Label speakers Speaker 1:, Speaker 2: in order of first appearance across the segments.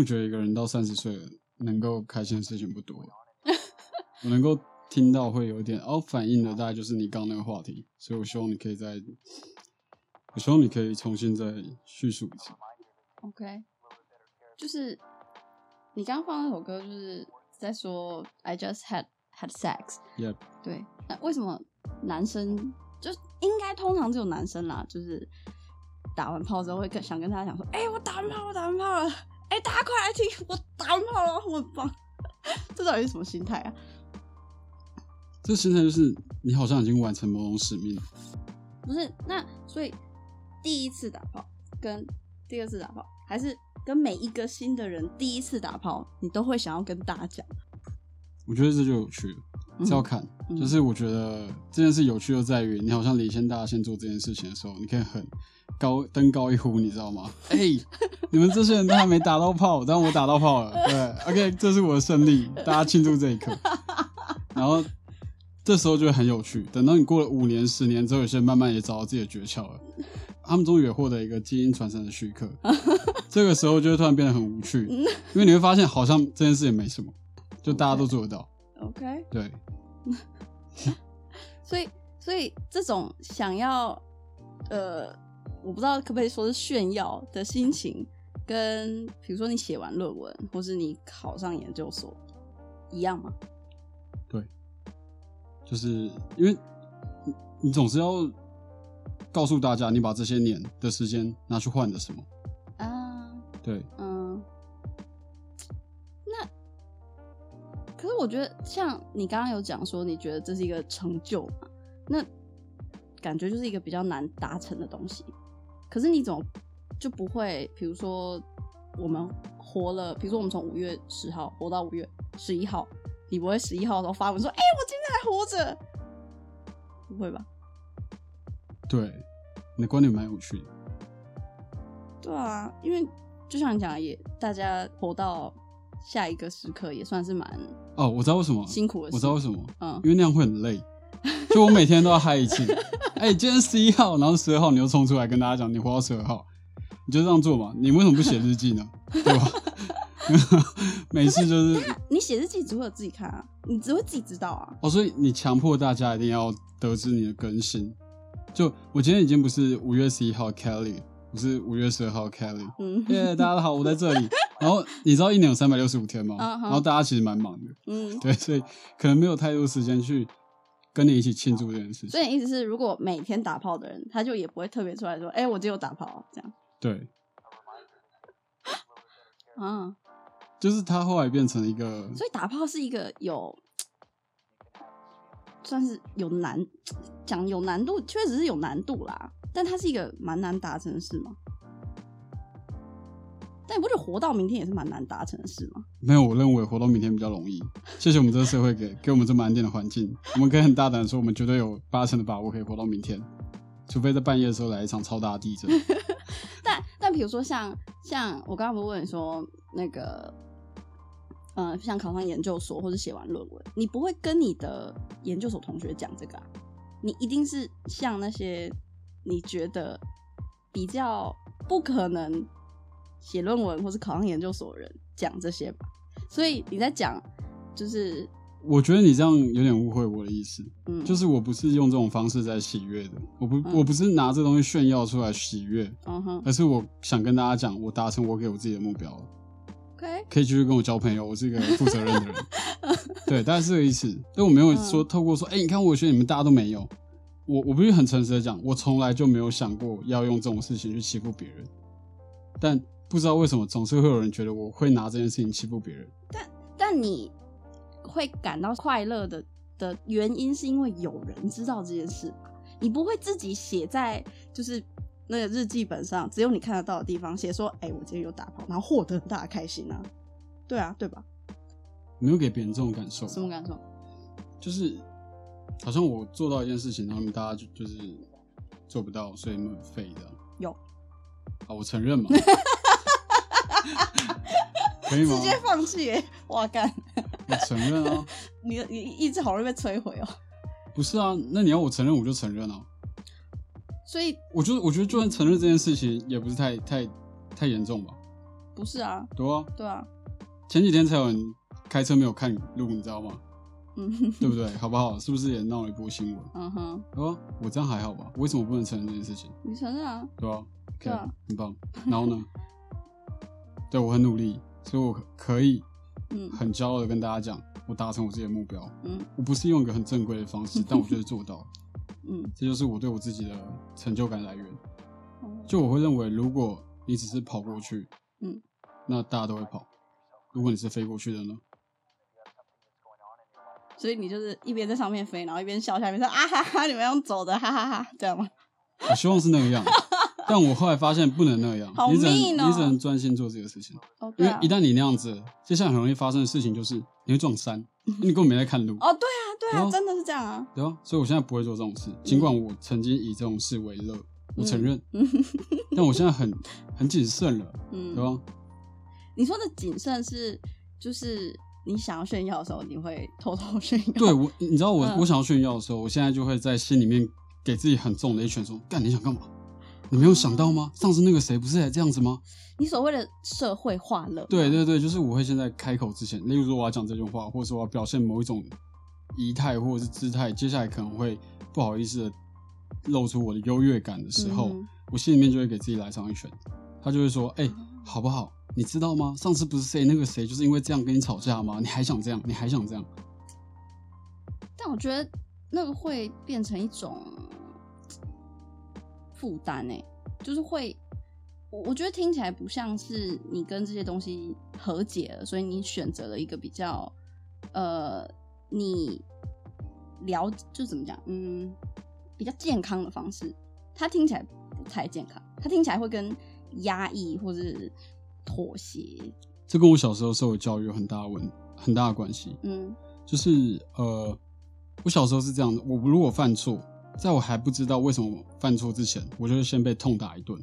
Speaker 1: 我觉得一个人到三十岁，能够开心的事情不多。我能够听到会有点哦反应的，大概就是你刚刚那个话题，所以我希望你可以再，我希望你可以重新再叙述一次。
Speaker 2: OK，就是你刚刚放那首歌，就是在说 I just had had sex。
Speaker 1: Yep，
Speaker 2: 对，那为什么男生就应该通常只有男生啦，就是打完炮之后会跟想跟大家讲说，哎、我打完炮，我打完炮了，哎、大家快来听，我打完炮了，我很棒。这到底是什么心态啊？
Speaker 1: 这心态就是你好像已经完成某种使命了。
Speaker 2: 不是，那所以第一次打炮跟第二次打炮，还是跟每一个新的人第一次打炮，你都会想要跟大家讲。
Speaker 1: 我觉得这就有趣了，这要看。
Speaker 2: 嗯
Speaker 1: 就是我觉得这件事有趣就在于，你好像领先大家先做这件事情的时候，你可以很高登高一呼，你知道吗？哎、你们这些人都还没打到炮，但我打到炮了，对，OK，这是我的胜利，大家庆祝这一刻。然后这时候就会很有趣。等到你过了五年、十年之后，有些人慢慢也找到自己的诀窍了，他们终于也获得一个基因传承的许可。这个时候就会突然变得很无趣，因为你会发现好像这件事也没什么，就大家都做得到。
Speaker 2: OK，
Speaker 1: 对，
Speaker 2: 所以所以这种想要呃，我不知道可不可以说是炫耀的心情，跟比如说你写完论文，或是你考上研究所一样吗？
Speaker 1: 对就是因为你你总是要告诉大家，你把这些年的时间拿去换的什么？
Speaker 2: 啊，
Speaker 1: 对，
Speaker 2: 可是我觉得，像你刚刚有讲说，你觉得这是一个成就嘛？那感觉就是一个比较难达成的东西。可是你怎么就不会？比如说，我们活了，比如说我们从五月十号活到五月十一号，你不会十一号的时候发文说：“哎、我今天还活着。”不会吧？
Speaker 1: 对，你的观点蛮有趣的。
Speaker 2: 对啊，因为就像你讲的，也大家活到下一个时刻，也算是蛮
Speaker 1: 哦，我知道为什么，
Speaker 2: 辛苦的事。
Speaker 1: 我知道为什么，
Speaker 2: 嗯
Speaker 1: 因为那样会很累。就我每天都要嗨一次，哎、今天十一号，然后十二号你又冲出来跟大家讲你活到十二号，你就这样做嘛？你为什么不写日记呢？对吧？每次就是
Speaker 2: 你写日记只会有自己看啊，你只会自己知道啊。
Speaker 1: 哦，所以你强迫大家一定要得知你的更新。就我今天已经不是五月十一号 Kelly，我是五月十二号 Kelly。
Speaker 2: 嗯
Speaker 1: 耶、大家好，我在这里。然后你知道一年有三百六十五天吗？然后大家其实蛮忙的，
Speaker 2: 嗯，
Speaker 1: 对，所以可能没有太多时间去跟你一起庆祝这件事情。
Speaker 2: 所以你意思是，如果每天打炮的人，他就也不会特别出来说：“哎、我只有打炮。”这样
Speaker 1: 对，
Speaker 2: 啊。
Speaker 1: 就是他后来变成一个，
Speaker 2: 所以打炮是一个有，算是有难讲有难度，确实是有难度啦。但它是一个蛮难达成的事吗？但你不觉得活到明天也是蛮难达成的事吗？
Speaker 1: 没有，我认为活到明天比较容易。谢谢我们这个社会给 给我们这么安定的环境，我们可以很大胆的说，我们绝对有八成的把握可以活到明天，除非在半夜的时候来一场超大的地震。
Speaker 2: 但但比如说像像我刚刚不是问你说那个，呃，像考上研究所或者写完论文，你不会跟你的研究所同学讲这个啊？你一定是像那些你觉得比较不可能写论文或是考上研究所的人讲这些吧？所以你在讲就是
Speaker 1: 我觉得你这样有点误会我的意思，
Speaker 2: 嗯，
Speaker 1: 就是我不是用这种方式在喜悦的，我不、
Speaker 2: 嗯
Speaker 1: 我不是拿这东西炫耀出来喜悦，
Speaker 2: 嗯哼
Speaker 1: 而是我想跟大家讲，我达成我给我自己的目标了，
Speaker 2: ，OK，
Speaker 1: 可以继续跟我交朋友，我是一个负责任的人，对，大概是这个意思。但我没有说
Speaker 2: 嗯
Speaker 1: 透过说，哎、你看我学你们大家都没有，我我必须很诚实的讲，我从来就没有想过要用这种事情去欺负别人，但不知道为什么总是会有人觉得我会拿这件事情欺负别人。
Speaker 2: 但你会感到快乐的的原因，是因为有人知道这件事吧？你不会自己写在就是那个日记本上，只有你看得到的地方写说：“哎、我今天有打炮，然后获得很大的开心啊。”对啊，对吧？
Speaker 1: 没有给别人这种感受，
Speaker 2: 什么感受？
Speaker 1: 就是好像我做到一件事情，然后大家就就是做不到，所以很废的。
Speaker 2: 有，
Speaker 1: 好，我承认嘛，可以吗
Speaker 2: 直？接放弃耶！哇干，
Speaker 1: 我承认啊，
Speaker 2: 你你意志好容易被摧毁哦。
Speaker 1: 不是啊，那你要我承认我就承认啊。
Speaker 2: 所以
Speaker 1: 我觉得，我觉得就算承认这件事情，也不是太太太严重吧。
Speaker 2: 不是啊，
Speaker 1: 对啊，
Speaker 2: 对啊，
Speaker 1: 前几天才有人开车没有看路，你知道吗？
Speaker 2: 嗯
Speaker 1: 对不对？好不好？是不是也闹了一波新闻？
Speaker 2: 嗯哼，
Speaker 1: 哦，我这样还好吧？为什么不能承认这件事情？
Speaker 2: 你承认啊？
Speaker 1: 对吧、
Speaker 2: 对啊
Speaker 1: 很棒。然后呢？对我很努力，所以我可以
Speaker 2: 嗯
Speaker 1: 很骄傲的跟大家讲，我达成我自己的目标。
Speaker 2: 嗯
Speaker 1: 我不是用一个很正规的方式，但我觉得做到了，
Speaker 2: 嗯，
Speaker 1: 这就是我对我自己的成就感来源。
Speaker 2: 哦
Speaker 1: 就我会认为，如果你只是跑过去，
Speaker 2: 嗯，
Speaker 1: 那大家都会跑。如果你是飞过去的呢？
Speaker 2: 所以你就是一边在上面飞，然后一边笑，下面说啊哈哈，你们要走的，哈哈哈这样吗？
Speaker 1: 我希望是那个样，但我后来发现不能那样，
Speaker 2: 好
Speaker 1: 你只能
Speaker 2: 哦
Speaker 1: 你只能专心做这个事情，
Speaker 2: 哦，对啊，
Speaker 1: 因为一旦你那样子，接下来很容易发生的事情就是你会撞山，因为你根本没在看路，
Speaker 2: 哦，对啊，对啊，
Speaker 1: 哦
Speaker 2: 真的是这样啊。
Speaker 1: 对啊？所以我现在不会做这种事，尽管我曾经以这种事为乐，我承认，
Speaker 2: 嗯
Speaker 1: 但我现在很很谨慎了，
Speaker 2: 嗯
Speaker 1: 对吧？
Speaker 2: 你说的谨慎是就是你想要炫耀的时候，你会偷偷炫耀。
Speaker 1: 对我，你知道我、
Speaker 2: 嗯
Speaker 1: 我想要炫耀的时候，我现在就会在心里面给自己很重的一拳，说：干，你想干嘛？你没有想到吗？上次那个谁不是也这样子吗？
Speaker 2: 你所谓的社会化了，
Speaker 1: 对对对，就是我会现在开口之前，例如说我要讲这句话，或者说我要表现某一种仪态或者是姿态，接下来可能会不好意思的露出我的优越感的时候，
Speaker 2: 嗯
Speaker 1: 我心里面就会给自己来上一拳。他就会说：“哎、好不好？你知道吗？上次不是谁那个谁就是因为这样跟你吵架吗？你还想这样？你还想这样？
Speaker 2: 但我觉得那个会变成一种负担诶，就是会，我我觉得听起来不像是你跟这些东西和解了，所以你选择了一个比较呃，你了就怎么讲，嗯，比较健康的方式。它听起来不太健康，它听起来会跟压抑或是妥协，
Speaker 1: 这跟我小时候受的教育有很大的问很大的关系。
Speaker 2: 嗯
Speaker 1: 就是呃，我小时候是这样的，我如果犯错，在我还不知道为什么犯错之前，我就会先被痛打一顿。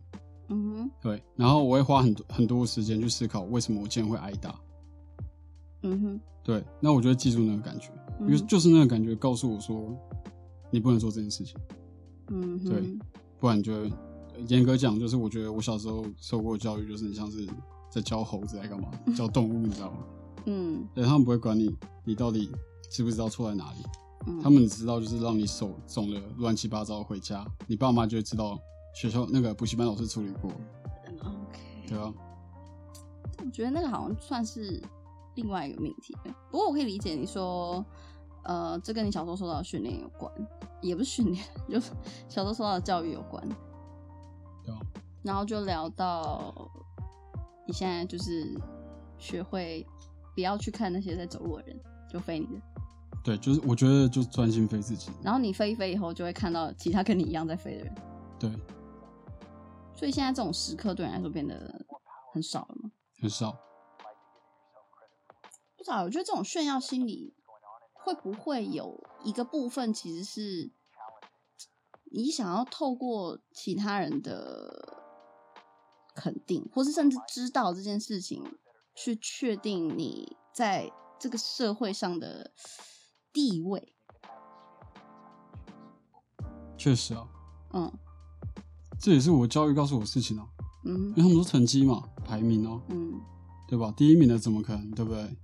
Speaker 2: 嗯哼
Speaker 1: 对，然后我会花很多很多时间去思考为什么我今天会挨打。
Speaker 2: 嗯哼，
Speaker 1: 对，那我就会记住那个感觉，因为
Speaker 2: 嗯。
Speaker 1: 就是那个感觉告诉我说，你不能做这件事情，
Speaker 2: 嗯哼，
Speaker 1: 对不然就会严格讲，就是我觉得我小时候受过的教育，就是你像是在教猴子在干嘛，教动物，你知道吗？
Speaker 2: 嗯。
Speaker 1: 对，他们不会管你，你到底知不知道错在哪里，
Speaker 2: 嗯，
Speaker 1: 他们只知道就是让你手肿的乱七八糟回家，你爸妈就会知道学校那个补习班老师处理过
Speaker 2: ，OK，
Speaker 1: 对啊，
Speaker 2: 我觉得那个好像算是另外一个命题。不过我可以理解你说，呃，这跟你小时候受到的训练有关，也不是训练，就是小时候受到的教育有关。
Speaker 1: 对啊，
Speaker 2: 然后就聊到你现在就是学会不要去看那些在走路的人，就飞你的。
Speaker 1: 对，就是我觉得就专心飞自己，
Speaker 2: 然后你飞一飞以后，就会看到其他跟你一样在飞的人。
Speaker 1: 对，
Speaker 2: 所以现在这种时刻对你来说变得很少了吗？
Speaker 1: 很少。
Speaker 2: 我觉得这种炫耀心理会不会有一个部分其实是你想要透过其他人的肯定，或是甚至知道这件事情，去确定你在这个社会上的地位。
Speaker 1: 确实啊，
Speaker 2: 嗯
Speaker 1: 这也是我教育告诉我事情啊，
Speaker 2: 嗯
Speaker 1: 因为他们说成绩嘛，排名哦、
Speaker 2: 嗯
Speaker 1: 对吧？第一名的怎么可能，对不对？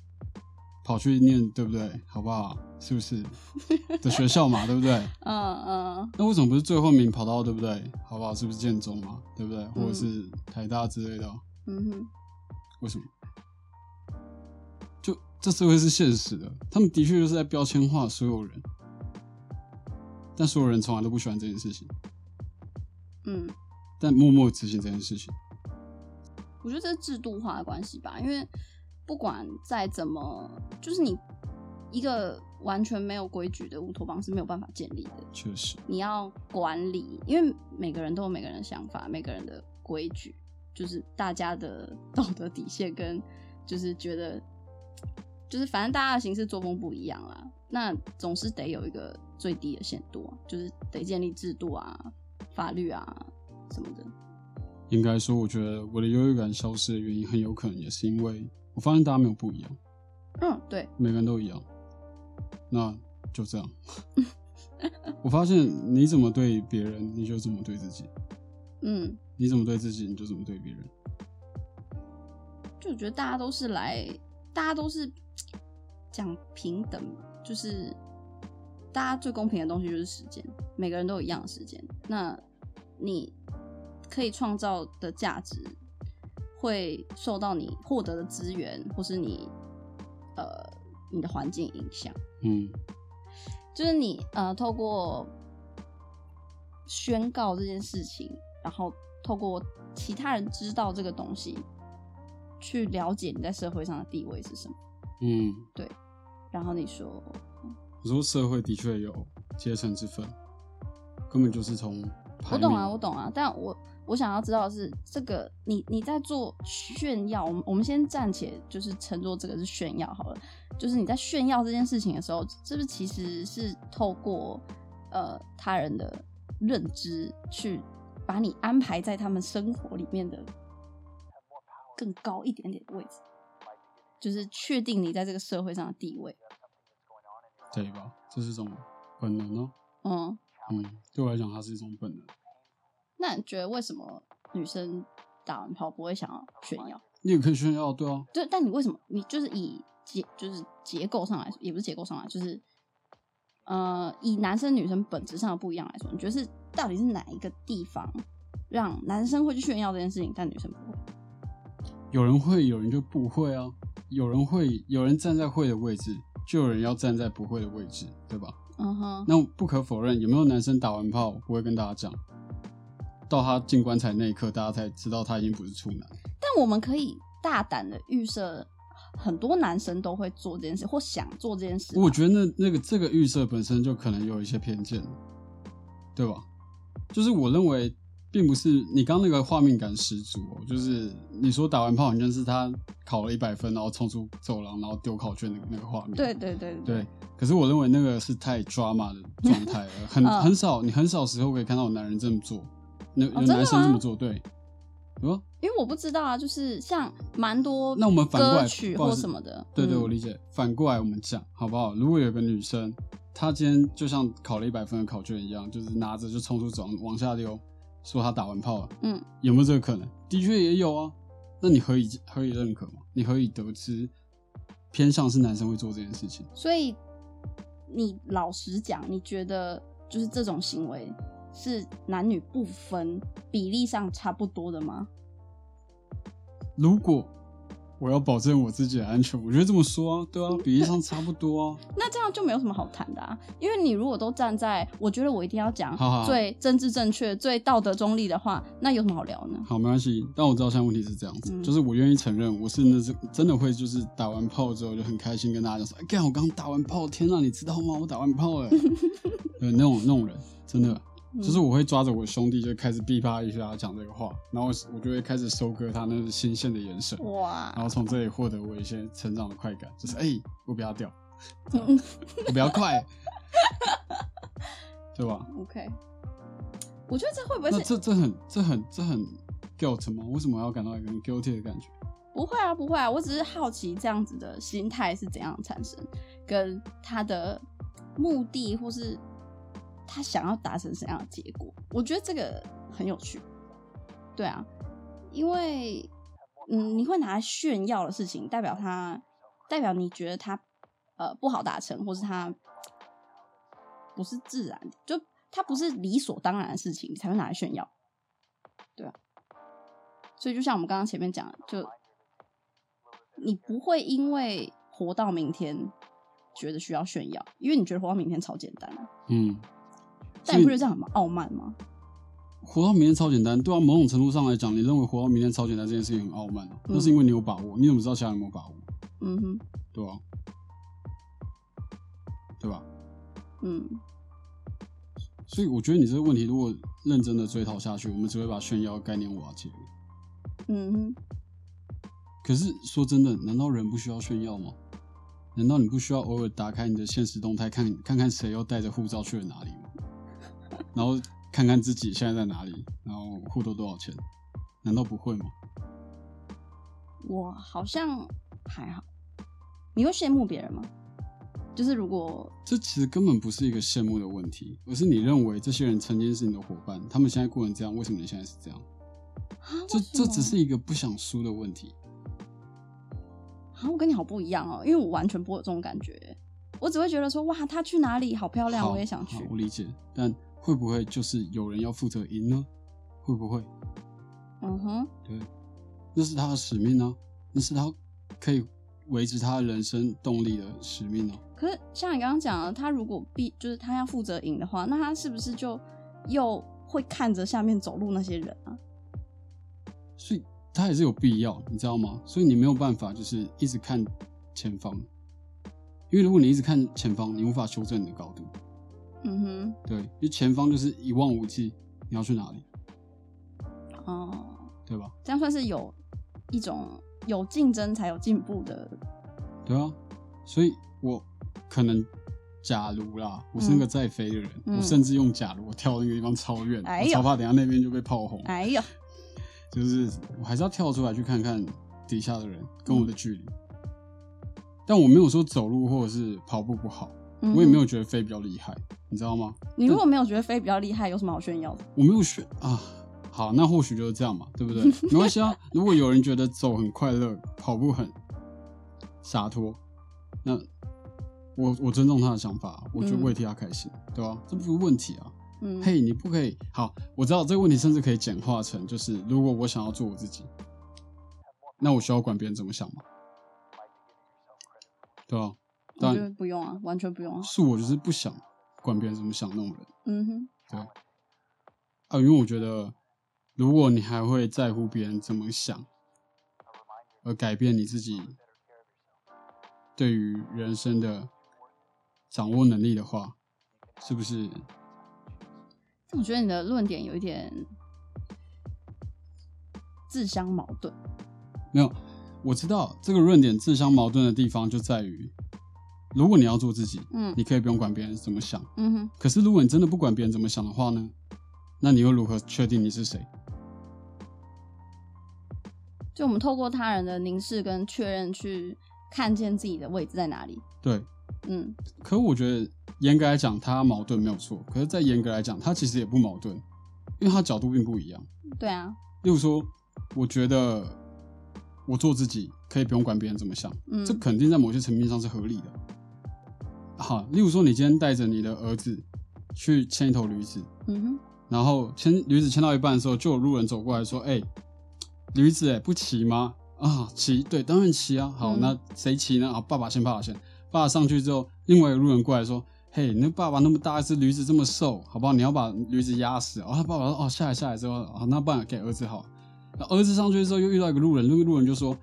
Speaker 1: 跑去念，对不对？好不好？是不是 的学校嘛，对不对？
Speaker 2: 嗯嗯
Speaker 1: 那为什么不是最后一名跑到，对不对？好不好？是不是建中嘛，对不对？或者是台大之类的啊？
Speaker 2: 嗯哼，
Speaker 1: 为什么？就这社会是现实的，他们的确就是在标签化所有人，但所有人从来都不喜欢这件事情，
Speaker 2: 嗯。
Speaker 1: 但默默执行这件事情。
Speaker 2: 我觉得这是制度化的关系吧，因为不管再怎么，就是你一个完全没有规矩的乌托邦是没有办法建立的。
Speaker 1: 确实，
Speaker 2: 你要管理，因为每个人都有每个人的想法，每个人的规矩，就是大家的 道德底线跟就是觉得，就是反正大家的行事作风不一样啦，那总是得有一个最低的限度啊，就是得建立制度啊、法律啊什么的。
Speaker 1: 应该说，我觉得我的优越感消失的原因，很有可能也是因为我发现大家没有不一样，
Speaker 2: 嗯，对，
Speaker 1: 每个人都一样，那就这样。我发现你怎么对别人，你就怎么对自己；
Speaker 2: 嗯
Speaker 1: 你怎么对自己，你就怎么对别人。
Speaker 2: 就我觉得大家都是来，大家都是讲平等，就是大家最公平的东西就是时间，每个人都有一样的时间。那你可以创造的价值，会受到你获得的资源或是你呃你的环境影响。
Speaker 1: 嗯
Speaker 2: 就是你呃，透过宣告这件事情，然后透过其他人知道这个东西，去了解你在社会上的地位是什么。
Speaker 1: 嗯，对
Speaker 2: 然后你说，
Speaker 1: 我说社会的确有阶层之分，根本就是从排
Speaker 2: 我懂啊，我懂啊，但我我想要知道的是，这个你你在做炫耀，我们我们先暂且就是称作这个是炫耀好了，就是你在炫耀这件事情的时候，是不是其实是透过呃他人的认知去把你安排在他们生活里面的更高一点点的位置，就是确定你在这个社会上的地位。
Speaker 1: 对吧？这是一种本能哦。
Speaker 2: 嗯，
Speaker 1: 嗯，对我来讲，它是一种本能。
Speaker 2: 那你觉得为什么女生打完炮不会想要炫耀？
Speaker 1: 你也可以炫耀，对啊，
Speaker 2: 对，但你为什么你就是以结就是结构上来说，也不是结构上来，就是呃，以男生女生本质上的不一样来说，你觉得是到底是哪一个地方让男生会去炫耀这件事情，但女生不会？
Speaker 1: 有人会，有人就不会啊。有人会，有人站在会的位置，就有人要站在不会的位置，对吧？
Speaker 2: 嗯哼，
Speaker 1: 那不可否认，有没有男生打完炮不会跟大家讲？到他进棺材那一刻，大家才知道他已经不是处男。
Speaker 2: 但我们可以大胆的预设，很多男生都会做这件事，或想做这件事。
Speaker 1: 我觉得那那个这个预设本身就可能有一些偏见，对吧？就是我认为，并不是你刚刚那个画面感十足哦，就是你说打完炮好像是他考了一百分，然后冲出走廊，然后丢考卷的那个画面。
Speaker 2: 对对对
Speaker 1: 对，可是我认为那个是太 drama 的状态了，很
Speaker 2: 嗯
Speaker 1: 很少，你很少时候可以看到有男人这么做，有有男生这么做，对，
Speaker 2: 因为我不知道啊，就是像蛮多
Speaker 1: 那我们反过来
Speaker 2: 歌曲或什么的，
Speaker 1: 对对，
Speaker 2: 嗯
Speaker 1: 我理解。反过来我们讲好不好？如果有个女生，她今天就像考了一百分的考卷一样，就是拿着就冲出走廊往下丢，说他打完炮了，
Speaker 2: 嗯，
Speaker 1: 有没有这个可能？的确也有啊。那你何以何以认可吗？你何以得知偏向是男生会做这件事情？
Speaker 2: 所以你老实讲，你觉得就是这种行为是男女不分比例上差不多的吗？
Speaker 1: 如果我要保证我自己的安全，我觉得这么说啊，对啊，比例上差不多啊。
Speaker 2: 那这样就没有什么好谈的啊，因为你如果都站在我觉得我一定要讲
Speaker 1: 好好
Speaker 2: 最政治正确、最道德中立的话，那有什么好聊呢？
Speaker 1: 好，没关系。但我知道现在问题是这样子，
Speaker 2: 嗯
Speaker 1: 就是我愿意承认，我是那是真的会就是打完炮之后就很开心跟大家讲说，哎、干我刚打完炮，天啊，你知道吗？我打完炮了。对，那种那种人，真的就是我会抓着我兄弟就开始逼啪一下讲这个话，然后我就会开始收割他那个新鲜的眼神，
Speaker 2: 哇
Speaker 1: 然，后从这里获得我一些成长的快感，就是哎、我不要掉，
Speaker 2: 嗯
Speaker 1: 我不要快，对吧
Speaker 2: ？，OK，我觉得这会不会
Speaker 1: 那
Speaker 2: 是
Speaker 1: 这这很这很这很 guilt 吗？为什么要感到一个很 guilty 的感觉？
Speaker 2: 不会啊，不会啊，我只是好奇这样子的心态是怎样产生，跟他的目的或是他想要达成什么样的结果。我觉得这个很有趣。对啊，因为嗯，你会拿炫耀的事情，代表他代表你觉得他呃不好达成，或是他不是自然，就他不是理所当然的事情，你才会拿来炫耀。对啊，所以就像我们刚刚前面讲的，就你不会因为活到明天觉得需要炫耀，因为你觉得活到明天超简单。
Speaker 1: 嗯，
Speaker 2: 但你不觉得这样很傲慢吗？
Speaker 1: 活到明天超简单，对啊，某种程度上来讲，你认为活到明天超简单这件事情很傲慢、啊，那是因为你有把握，你怎么知道其他人有没有把握？
Speaker 2: 嗯哼，
Speaker 1: 对吧、对吧？
Speaker 2: 嗯，
Speaker 1: 所以我觉得你这个问题如果认真的追讨下去，我们只会把炫耀概念瓦解。
Speaker 2: 嗯哼，
Speaker 1: 可是说真的，难道人不需要炫耀吗？难道你不需要偶尔打开你的现实动态，看看看谁又带着护照去了哪里吗？然后看看自己现在在哪里，然后户头多少钱？难道不会吗？
Speaker 2: 我好像还好。你会羡慕别人吗？就是如果
Speaker 1: 这其实根本不是一个羡慕的问题，而是你认为这些人曾经是你的伙伴，他们现在过成这样，为什么你现在是这样？
Speaker 2: 啊
Speaker 1: 这这只是一个不想输的问题。
Speaker 2: 啊，我跟你好不一样哦，因为我完全不会有这种感觉，我只会觉得说，哇，他去哪里好漂亮，我也想去
Speaker 1: 好。我理解，但会不会就是有人要负责赢呢？会不会？
Speaker 2: 嗯哼，
Speaker 1: 对，那是他的使命呢、那是他可以维持他人生动力的使命呢、
Speaker 2: 可是像你刚刚讲的，他如果必就是他要负责赢的话，那他是不是就又会看着下面走路那些人啊？
Speaker 1: 所以他也是有必要，你知道吗？所以你没有办法就是一直看前方，因为如果你一直看前方，你无法修正你的高度。
Speaker 2: 嗯哼，
Speaker 1: 对，就前方就是一望无际，你要去哪里，
Speaker 2: 哦，
Speaker 1: 对吧？
Speaker 2: 这样算是有一种有竞争才有进步的。
Speaker 1: 对啊，所以我可能假如啦，我是那个在飞的人，
Speaker 2: 嗯
Speaker 1: 我甚至用假如我跳那个地方超远，
Speaker 2: 哎
Speaker 1: 我超怕等下那边就被炮轰。
Speaker 2: 哎呀，
Speaker 1: 就是我还是要跳出来去看看底下的人跟我的距离。但我没有说走路或者是跑步不好，我也没有觉得飞比较厉害，你知道吗？
Speaker 2: 你如果没有觉得飞比较厉害，有什么好炫耀的？
Speaker 1: 我没有选啊。好，那或许就是这样嘛，对不对？没关系啊。如果有人觉得走很快乐，跑步很洒脱，那我我尊重他的想法，我觉得我也替他开心，对吧？这不是问题啊。
Speaker 2: 嗯，
Speaker 1: 嘿，你不可以。好，我知道这个问题甚至可以简化成，就是如果我想要做我自己，那我需要管别人怎么想吗？对吧？
Speaker 2: 我
Speaker 1: 但
Speaker 2: 不用啊，完全不用啊。
Speaker 1: 是我就是不想管别人怎么想那种人，
Speaker 2: 嗯哼，
Speaker 1: 对啊，因为我觉得，如果你还会在乎别人怎么想，而改变你自己对于人生的掌握能力的话，是不是？
Speaker 2: 我觉得你的论点有一点自相矛盾。
Speaker 1: 没有，我知道这个论点自相矛盾的地方就在于，如果你要做自己，
Speaker 2: 嗯
Speaker 1: 你可以不用管别人怎么想。
Speaker 2: 嗯哼，
Speaker 1: 可是如果你真的不管别人怎么想的话呢？那你又如何确定你是谁？
Speaker 2: 就我们透过他人的凝视跟确认去看见自己的位置在哪里。
Speaker 1: 对，
Speaker 2: 嗯
Speaker 1: 可我觉得严格来讲，他矛盾没有错。可是，在严格来讲，他其实也不矛盾，因为他角度并不一样。
Speaker 2: 对啊，
Speaker 1: 例如说，我觉得我做自己可以不用管别人怎么想，
Speaker 2: 嗯
Speaker 1: 这肯定在某些层面上是合理的。好，例如说，你今天带着你的儿子去牵一头驴子，
Speaker 2: 嗯哼，
Speaker 1: 然后牵驴子牵到一半的时候，就有路人走过来说：“哎、驴子哎，不骑吗？”啊，骑，对，当然骑啊。好，
Speaker 2: 嗯
Speaker 1: 那谁骑呢？啊，爸爸先，爸爸先。爸爸上去之后，另外一个路人过来说：“嘿，你那爸爸那么大一只驴子这么瘦，好不好？你要把驴子压死。”哦，他爸爸说：“哦，下来下来之后，啊，那不然给儿子好。”那儿子上去之后又遇到一个路人，那个路人就说：“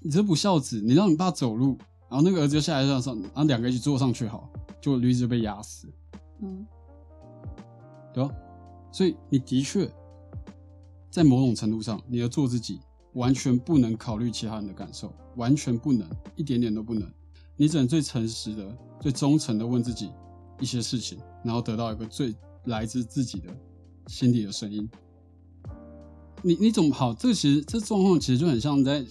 Speaker 1: 你这不孝子，你让你爸走路。”然后那个儿子就下来上上，然后两个一起坐上去，好，就驴子就被压死。
Speaker 2: 嗯
Speaker 1: 对吧？所以你的确在某种程度上，你要做自己完全不能考虑其他人的感受，完全不能，一点点都不能。你只能最诚实的、最忠诚的问自己一些事情，然后得到一个最来自自己的心底的声音。你你怎么好？这个其实这状况其实就很像在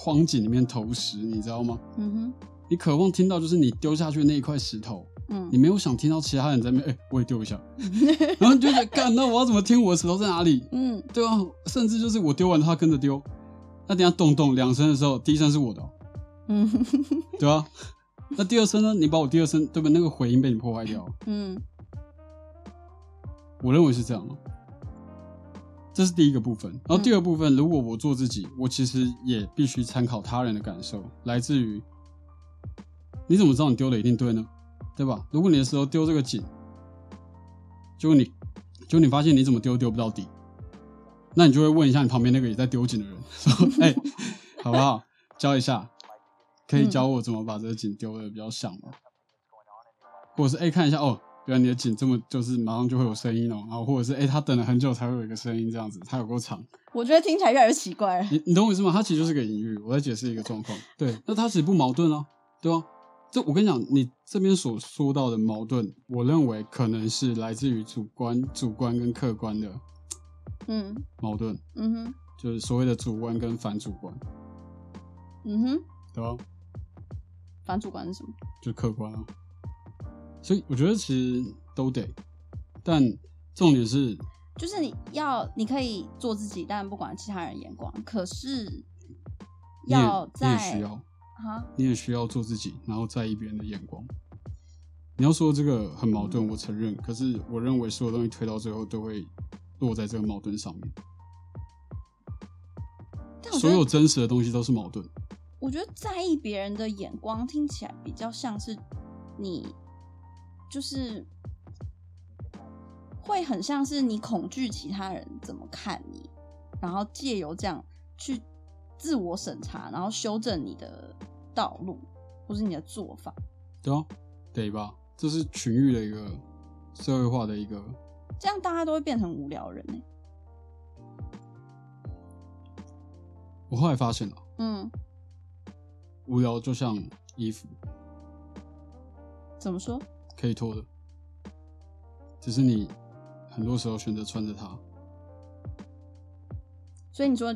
Speaker 1: 荒井里面投石，你知道吗？
Speaker 2: 嗯哼，
Speaker 1: 你渴望听到就是你丢下去的那一块石头，
Speaker 2: 嗯。
Speaker 1: 你没有想听到其他人在那边，哎、我也丢一下，然后你就觉得，干，那我要怎么听？我的石头在哪里？
Speaker 2: 嗯。
Speaker 1: 对啊，甚至就是我丢完，他跟着丢，那等下咚咚两声的时候，第一声是我的哦、
Speaker 2: 嗯。
Speaker 1: 对啊、那第二声呢？你把我第二声，对不对？那个回音被你破坏掉，
Speaker 2: 嗯。
Speaker 1: 我认为是这样哦。这是第一个部分，然后第二部分，如果我做自己，我其实也必须参考他人的感受，来自于你怎么知道你丢的一定对呢？对吧？如果你的时候丢这个井，结果你结果你发现你怎么丢都丢不到底，那你就会问一下你旁边那个也在丢井的人，说：“哎、好不好？教一下，可以教我怎么把这个井丢的比较响吗？或者是哎、看一下哦，原来你的景这么就是马上就会有声音哦，然后或者是哎、他等了很久才会有一个声音这样子，它有够长。
Speaker 2: 我觉得听起来越来越奇怪了。
Speaker 1: 你你懂我意思吗？它其实就是个隐喻，我在解释一个状况。对，那它其实不矛盾啊，对吧、这我跟你讲，你这边所说到的矛盾，我认为可能是来自于主观、主观跟客观的
Speaker 2: 嗯
Speaker 1: 矛盾，
Speaker 2: 嗯哼
Speaker 1: 就是所谓的主观跟反主观，
Speaker 2: 嗯哼，
Speaker 1: 对吧、
Speaker 2: 反主观是什么？
Speaker 1: 就客观啊。所以我觉得其实都得，但重点是，
Speaker 2: 就是你要，你可以做自己，但不管其他人眼光。可是
Speaker 1: 你也需要，
Speaker 2: 啊，
Speaker 1: 你也需要做自己，然后在意别人的眼光。你要说这个很矛
Speaker 2: 嗯
Speaker 1: 盾，我承认。可是我认为所有东西推到最后都会落在这个矛盾上面。所有真实的东西都是矛盾。
Speaker 2: 我觉得在意别人的眼光听起来比较像是你，就是会很像是你恐惧其他人怎么看你，然后借由这样去自我审查，然后修正你的道路或是你的做法。
Speaker 1: 对啊，得吧？这是群域的一个社会化的一个，
Speaker 2: 这样大家都会变成无聊人呢、
Speaker 1: 我后来发现了，
Speaker 2: 嗯，
Speaker 1: 无聊就像衣服，
Speaker 2: 怎么说？
Speaker 1: 可以脱的，只是你很多时候选择穿着它。
Speaker 2: 所以你说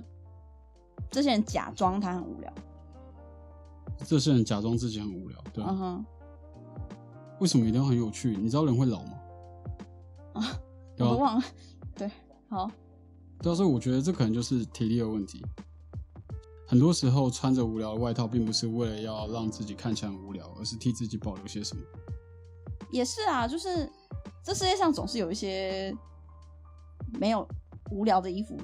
Speaker 2: 这些人假装他很无聊，
Speaker 1: 这些人假装自己很无聊，对啊、
Speaker 2: 嗯哼，
Speaker 1: 为什么一定要很有趣？你知道人会老吗？
Speaker 2: 啊，我都忘了。对，好，
Speaker 1: 对啊，所以我觉得这可能就是体力的问题。很多时候穿着无聊的外套，并不是为了要让自己看起来很无聊，而是替自己保留些什么。
Speaker 2: 也是啊，就是这世界上总是有一些没有无聊的衣服，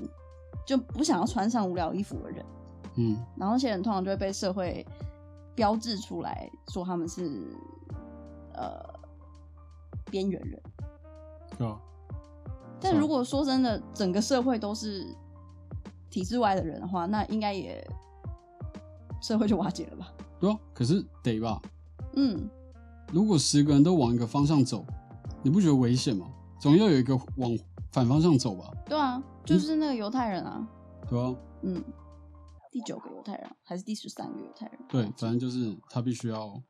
Speaker 2: 就不想要穿上无聊衣服的人，
Speaker 1: 嗯，
Speaker 2: 然后那些人通常就会被社会标志出来说他们是呃边缘人。
Speaker 1: 对啊，
Speaker 2: 但如果说真的，整个社会都是体制外的人的话，那应该也社会就瓦解了吧？
Speaker 1: 对啊。可是得吧？
Speaker 2: 嗯，
Speaker 1: 如果十个人都往一个方向走，你不觉得危险吗？总要有一个往反方向走吧？
Speaker 2: 对啊，就是那个犹太人啊，
Speaker 1: 对啊，
Speaker 2: 嗯，第九个犹太人还是第十三个犹太人？
Speaker 1: 对，反正就是他必须要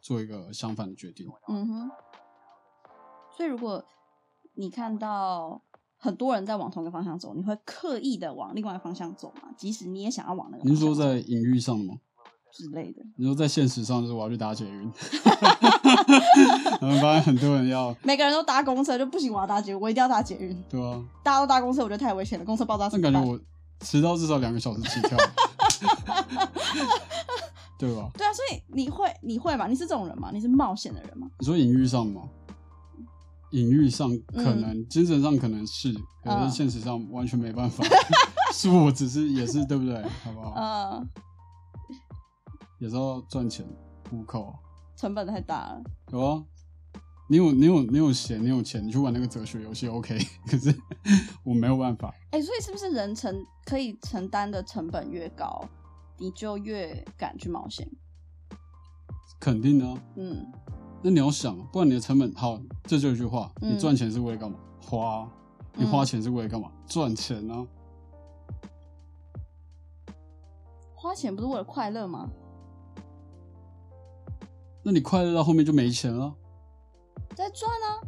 Speaker 1: 做一个相反的决定。
Speaker 2: 嗯哼。所以如果你看到很多人在往同一个方向走，你会刻意的往另外一个方向走吗？即使你也想要往那个
Speaker 1: 你是说
Speaker 2: 方向走
Speaker 1: 在隐喻上的吗？
Speaker 2: 之类的？
Speaker 1: 你说在现实上就是我要去打捷运，然后发现很多人要，
Speaker 2: 每个人都搭公车就不行，我要搭捷运，我一定要搭捷运。
Speaker 1: 对啊，
Speaker 2: 大家都搭公车，我觉得太危险了，公车爆炸？
Speaker 1: 那感觉我迟到至少两个小时起跳，对吧？
Speaker 2: 对啊，所以你会你会吗？你是这种人吗？你是冒险的人吗？
Speaker 1: 你说隐喻上吗？隐喻上可
Speaker 2: 嗯
Speaker 1: 能，精神上可能是，可
Speaker 2: 嗯
Speaker 1: 是现实上完全没办法。是我只是也是对不对？好不好？
Speaker 2: 呃，
Speaker 1: 有时候赚钱糊口，
Speaker 2: 成本太大了。
Speaker 1: 有啊。你有你有你有闲，你有钱，你去玩那个哲学游戏 OK，可是我没有办法。
Speaker 2: 哎、所以是不是人承可以承担的成本越高，你就越敢去冒险？
Speaker 1: 肯定啊，
Speaker 2: 嗯，
Speaker 1: 那你要想，不然你的成本好，这就一句话，
Speaker 2: 嗯
Speaker 1: 你赚钱是为了干嘛？花啊。你花
Speaker 2: 嗯
Speaker 1: 钱是为了干嘛？赚钱啊。
Speaker 2: 花钱不是为了快乐吗？
Speaker 1: 那你快乐到后面就没钱了，
Speaker 2: 在赚啊，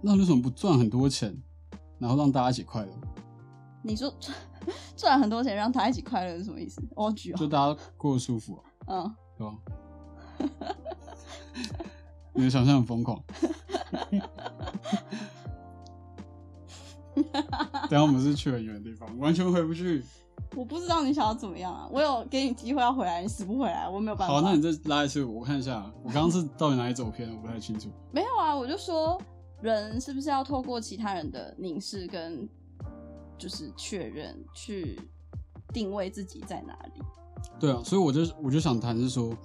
Speaker 1: 那为什么不赚很多钱，然后让大家一起快乐？
Speaker 2: 你说赚 赚很多钱让他一起快乐是什么意思？我举哦，
Speaker 1: 就大家过得舒服、啊，
Speaker 2: 嗯，
Speaker 1: 对吧？你的想象很疯狂。等下我们是去很远的地方，完全回不去。
Speaker 2: 我不知道你想要怎么样啊，我有给你机会要回来，你死不回来，我没有办法。
Speaker 1: 好，那你再拉一次，我看一下。我刚刚是到底哪里走偏了？我不太清楚。
Speaker 2: 没有啊，我就说人是不是要透过其他人的凝视跟就是确认去定位自己在哪里？
Speaker 1: 对啊，所以我就我就想谈是说，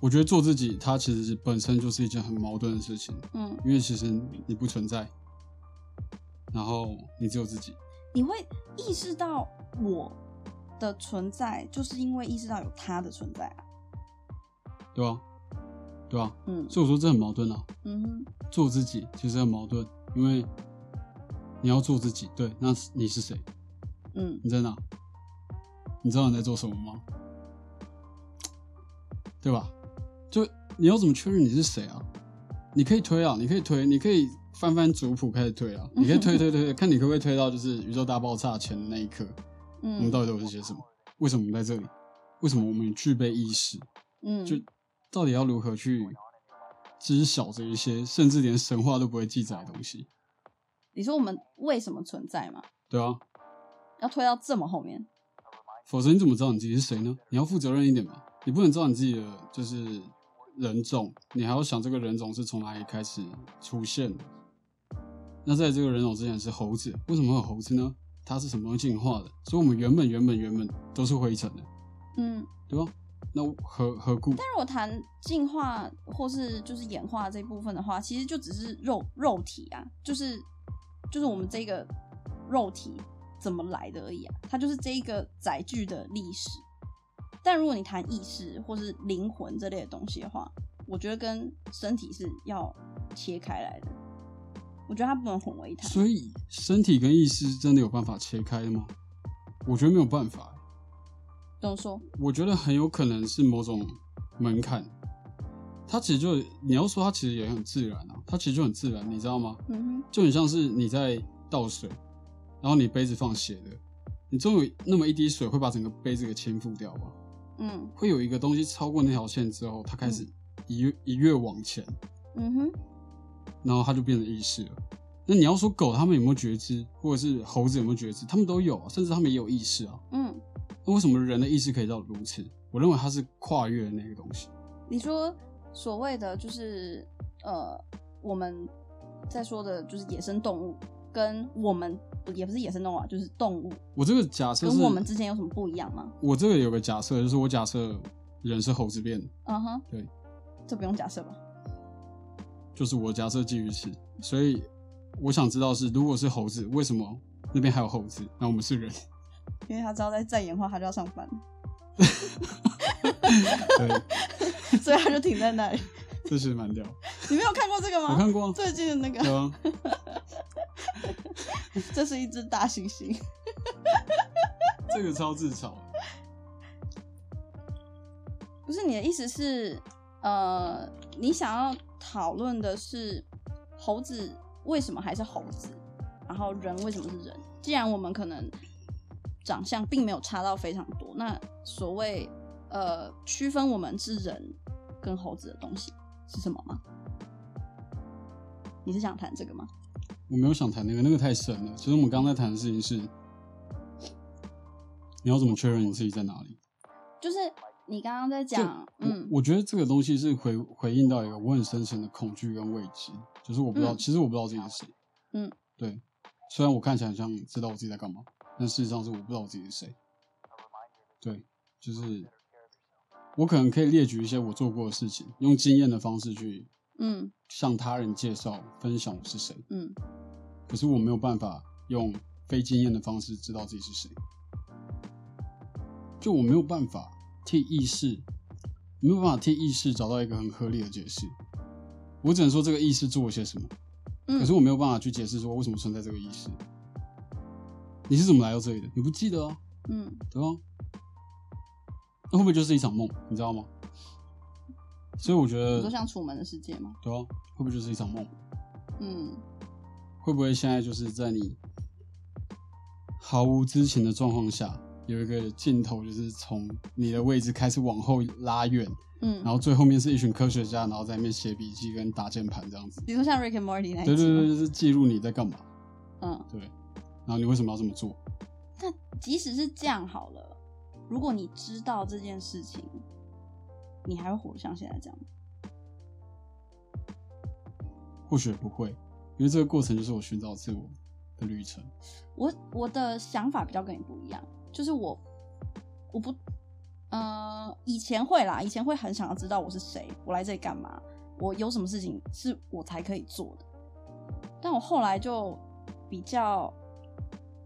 Speaker 1: 我觉得做自己，它其实是本身就是一件很矛盾的事情，
Speaker 2: 嗯，
Speaker 1: 因为其实你不存在，然后你只有自己。
Speaker 2: 你会意识到我的存在，就是因为意识到有他的存在啊。
Speaker 1: 对啊，对啊，
Speaker 2: 嗯
Speaker 1: 所以我说这很矛盾啊。
Speaker 2: 嗯哼，
Speaker 1: 做自己其实很矛盾，因为你要做自己，对，那你是谁？
Speaker 2: 嗯
Speaker 1: 你在哪？你知道你在做什么吗？对吧？就你要怎么确认你是谁啊？你可以推啊，你可以推，你可以翻翻族谱开始推啊，你可以推推推，看你可不可以推到就是宇宙大爆炸前的那一刻，嗯我们
Speaker 2: 嗯
Speaker 1: 到底都是些什么？为什么我们在这里？为什么我们具备意识？
Speaker 2: 嗯，
Speaker 1: 就到底要如何去知晓这一些，甚至连神话都不会记载的东西？
Speaker 2: 你说我们为什么存在吗？
Speaker 1: 对啊，
Speaker 2: 要推到这么后面？
Speaker 1: 否则你怎么知道你自己是谁呢？你要负责任一点嘛，你不能知道你自己的就是人种，你还要想这个人种是从哪里开始出现的。那在这个人种之前是猴子，为什么会有猴子呢？它是什么进化的？所以我们原本原本原本都是灰尘的，
Speaker 2: 嗯，
Speaker 1: 对吧？那何何故？
Speaker 2: 但如果谈进化或是就是演化这部分的话，其实就只是肉肉体啊，就是就是我们这个肉体怎么来的而已啊，它就是这一个载具的历史。但如果你谈意识或是灵魂这类的东西的话，我觉得跟身体是要切开来的。我觉得它不能混为一谈。
Speaker 1: 所以身体跟意识真的有办法切开的吗？我觉得没有办法。
Speaker 2: 怎么说？
Speaker 1: 我觉得很有可能是某种门槛。它其实就你要说它其实也很自然啊，它其实就很自然，你知道吗？
Speaker 2: 嗯哼，
Speaker 1: 就很像是你在倒水，然后你杯子放斜的，你总有那么一滴水会把整个杯子给倾覆掉吧？
Speaker 2: 嗯
Speaker 1: 会有一个东西超过那条线之后，它开始一跃一跃往前，
Speaker 2: 嗯哼，
Speaker 1: 然后它就变成意识了。那你要说狗它们有没有觉知，或者是猴子有没有觉知，它们都有啊，甚至它们也有意识啊。
Speaker 2: 嗯。
Speaker 1: 那为什么人的意识可以到如此？我认为它是跨越的那个东西。
Speaker 2: 你说所谓的就是呃，我们在说的就是野生动物，跟我们也不是野生动物啊，就是动物，
Speaker 1: 我这个假设
Speaker 2: 跟我们之间有什么不一样吗？
Speaker 1: 我这个有个假设，就是我假设人是猴子变的，
Speaker 2: 嗯哼，
Speaker 1: 对，
Speaker 2: 这不用假设吧？
Speaker 1: 就是我假设基于此，所以我想知道是，如果是猴子，为什么那边还有猴子，那我们是人？
Speaker 2: 因为他知道在再演化他就要上班，
Speaker 1: 对，
Speaker 2: 所以他就停在那里。
Speaker 1: 这其实蛮屌。
Speaker 2: 你没有看过这个吗？
Speaker 1: 我看过啊
Speaker 2: 最近的那
Speaker 1: 对
Speaker 2: 个，
Speaker 1: 啊，
Speaker 2: 这是一只大猩猩。
Speaker 1: 这个超自嘲。
Speaker 2: 不是你的意思是，呃，你想要讨论的是猴子为什么还是猴子，然后人为什么是人？既然我们可能长相并没有差到非常多，那所谓呃区分我们是人跟猴子的东西是什么吗？你是想谈这个吗？
Speaker 1: 我没有想谈那个，那个太深了。其实我们刚刚在谈的事情是，你要怎么确认你自己在哪里？
Speaker 2: 就是你刚刚在讲，嗯
Speaker 1: 我我觉得这个东西是回回应到一个我很深层的恐惧跟未知，就是我不知道，
Speaker 2: 嗯
Speaker 1: 其实我不知道自己是谁。
Speaker 2: 嗯，
Speaker 1: 对。虽然我看起来很像知道我自己在干嘛，但事实上是我不知道我自己是谁。对，就是我可能可以列举一些我做过的事情，用经验的方式去
Speaker 2: 嗯
Speaker 1: 向他人介绍、分享我是谁。
Speaker 2: 嗯
Speaker 1: 可是我没有办法用非经验的方式知道自己是谁，就我没有办法替意识，没有办法替意识找到一个很合理的解释。我只能说这个意识做了些什么，
Speaker 2: 嗯，
Speaker 1: 可是我没有办法去解释说为什么存在这个意识。你是怎么来到这里的？你不记得啊，
Speaker 2: 嗯
Speaker 1: 对吧？那会不会就是一场梦？你知道吗？所以我觉
Speaker 2: 你说
Speaker 1: 得，
Speaker 2: 像楚门的世界吗？
Speaker 1: 对啊，会不会就是一场梦？
Speaker 2: 嗯
Speaker 1: 会不会现在就是在你毫无知情的状况下，有一个镜头，就是从你的位置开始往后拉远，
Speaker 2: 嗯，
Speaker 1: 然后最后面是一群科学家，然后在那边写笔记跟打键盘这样子。
Speaker 2: 比如说像 Rick and Morty 那一
Speaker 1: 对对对，就是记录你在干嘛，
Speaker 2: 嗯。
Speaker 1: 对。然后你为什么要这么做？
Speaker 2: 那即使是这样好了，如果你知道这件事情，你还会活得像现在这样吗？
Speaker 1: 或许不会，因为这个过程就是我寻找自我的旅程。
Speaker 2: 我我的想法比较跟你不一样，就是我我不呃以前会啦，以前会很想要知道我是谁，我来这里干嘛，我有什么事情是我才可以做的。但我后来就比较